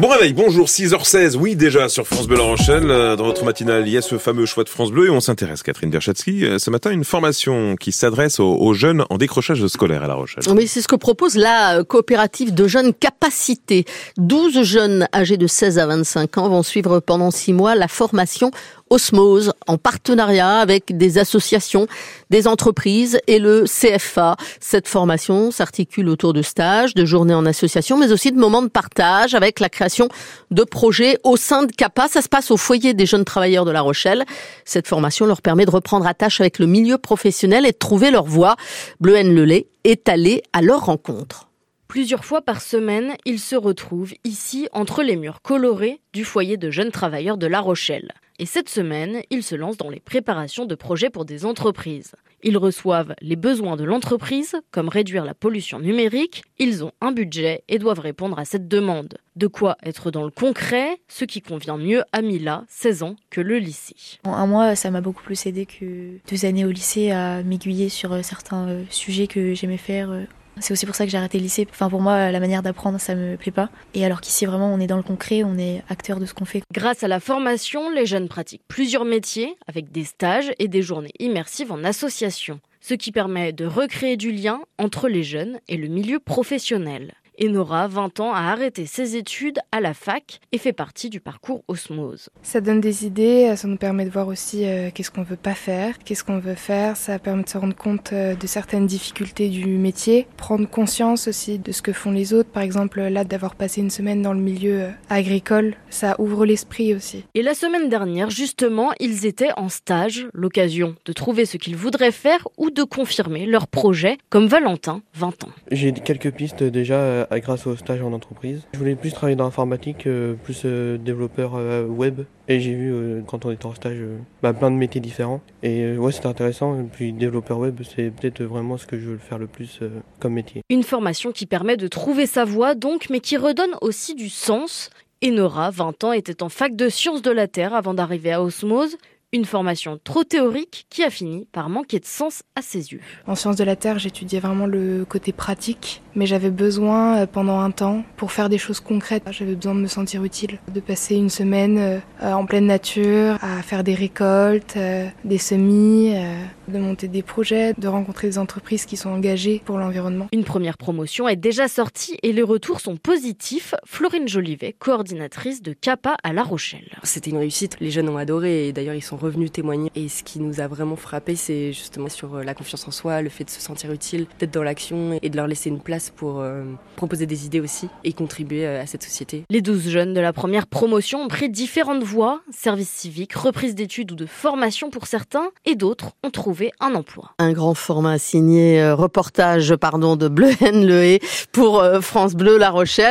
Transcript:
Bon réveil, bonjour, 6h16, oui déjà sur France Bleu La Rochelle, euh, dans votre matinale, il y a ce fameux choix de France Bleu et on s'intéresse, Catherine Derchatsky, euh, ce matin, une formation qui s'adresse aux, aux jeunes en décrochage scolaire à La Rochelle. Oui, c'est ce que propose la euh, coopérative de jeunes capacités. 12 jeunes âgés de 16 à 25 ans vont suivre pendant 6 mois la formation Osmose en partenariat avec des associations, des entreprises et le CFA. Cette formation s'articule autour de stages, de journées en association, mais aussi de moments de partage avec la création de projets au sein de CAPA. Ça se passe au foyer des jeunes travailleurs de La Rochelle. Cette formation leur permet de reprendre attache avec le milieu professionnel et de trouver leur voie. Bleu Lelay est allé à leur rencontre. Plusieurs fois par semaine, ils se retrouvent ici entre les murs colorés du foyer de jeunes travailleurs de La Rochelle. Et cette semaine, ils se lancent dans les préparations de projets pour des entreprises. Ils reçoivent les besoins de l'entreprise, comme réduire la pollution numérique. Ils ont un budget et doivent répondre à cette demande. De quoi être dans le concret, ce qui convient mieux à Mila, 16 ans, que le lycée. Un mois, ça m'a beaucoup plus aidé que deux années au lycée à m'aiguiller sur euh, certains euh, sujets que j'aimais faire euh, c'est aussi pour ça que j'ai arrêté le lycée. Enfin, pour moi, la manière d'apprendre, ça me plaît pas. Et alors qu'ici, vraiment, on est dans le concret, on est acteur de ce qu'on fait. Grâce à la formation, les jeunes pratiquent plusieurs métiers avec des stages et des journées immersives en association. Ce qui permet de recréer du lien entre les jeunes et le milieu professionnel. Et Nora, 20 ans, a arrêté ses études à la fac et fait partie du parcours Osmose. Ça donne des idées, ça nous permet de voir aussi euh, qu'est-ce qu'on veut pas faire, qu'est-ce qu'on veut faire, ça permet de se rendre compte euh, de certaines difficultés du métier, prendre conscience aussi de ce que font les autres. Par exemple, là, d'avoir passé une semaine dans le milieu euh, agricole, ça ouvre l'esprit aussi. Et la semaine dernière, justement, ils étaient en stage, l'occasion de trouver ce qu'ils voudraient faire ou de confirmer leur projet, comme Valentin, 20 ans. J'ai quelques pistes déjà grâce au stage en entreprise. Je voulais plus travailler dans l'informatique, euh, plus euh, développeur euh, web. Et j'ai vu quand on était en stage bah, plein de métiers différents. Et ouais, c'était intéressant. Et puis développeur web, c'est peut-être vraiment ce que je veux faire le plus comme métier. Une formation qui permet de trouver sa voie donc, mais qui redonne aussi du sens. Enora, 20 ans, était en fac de sciences de la Terre avant d'arriver à Osmose. Une formation trop théorique qui a fini par manquer de sens à ses yeux. En sciences de la Terre, j'étudiais vraiment le côté pratique, mais j'avais besoin euh, pendant un temps pour faire des choses concrètes. J'avais besoin de me sentir utile, de passer une semaine euh, en pleine nature, à faire des récoltes, euh, des semis, de monter des projets, de rencontrer des entreprises qui sont engagées pour l'environnement. Une première promotion est déjà sortie et les retours sont positifs. Florine Jolivet, coordinatrice de CAPA à La Rochelle. C'était une réussite, les jeunes ont adoré et d'ailleurs ils sont revenus témoigner. Et ce qui nous a vraiment frappé, c'est justement sur euh, la confiance en soi, le fait de se sentir utile, d'être dans l'action et de leur laisser une place pour euh, proposer des idées aussi et contribuer euh, à cette société. Les 12 jeunes de la première promotion ont pris différentes voies, service civique, reprise d'études ou de formation pour certains, et d'autres ont trouvé un emploi. Un grand format signé reportage pardon de Bleu Le pour France Bleu La Rochelle.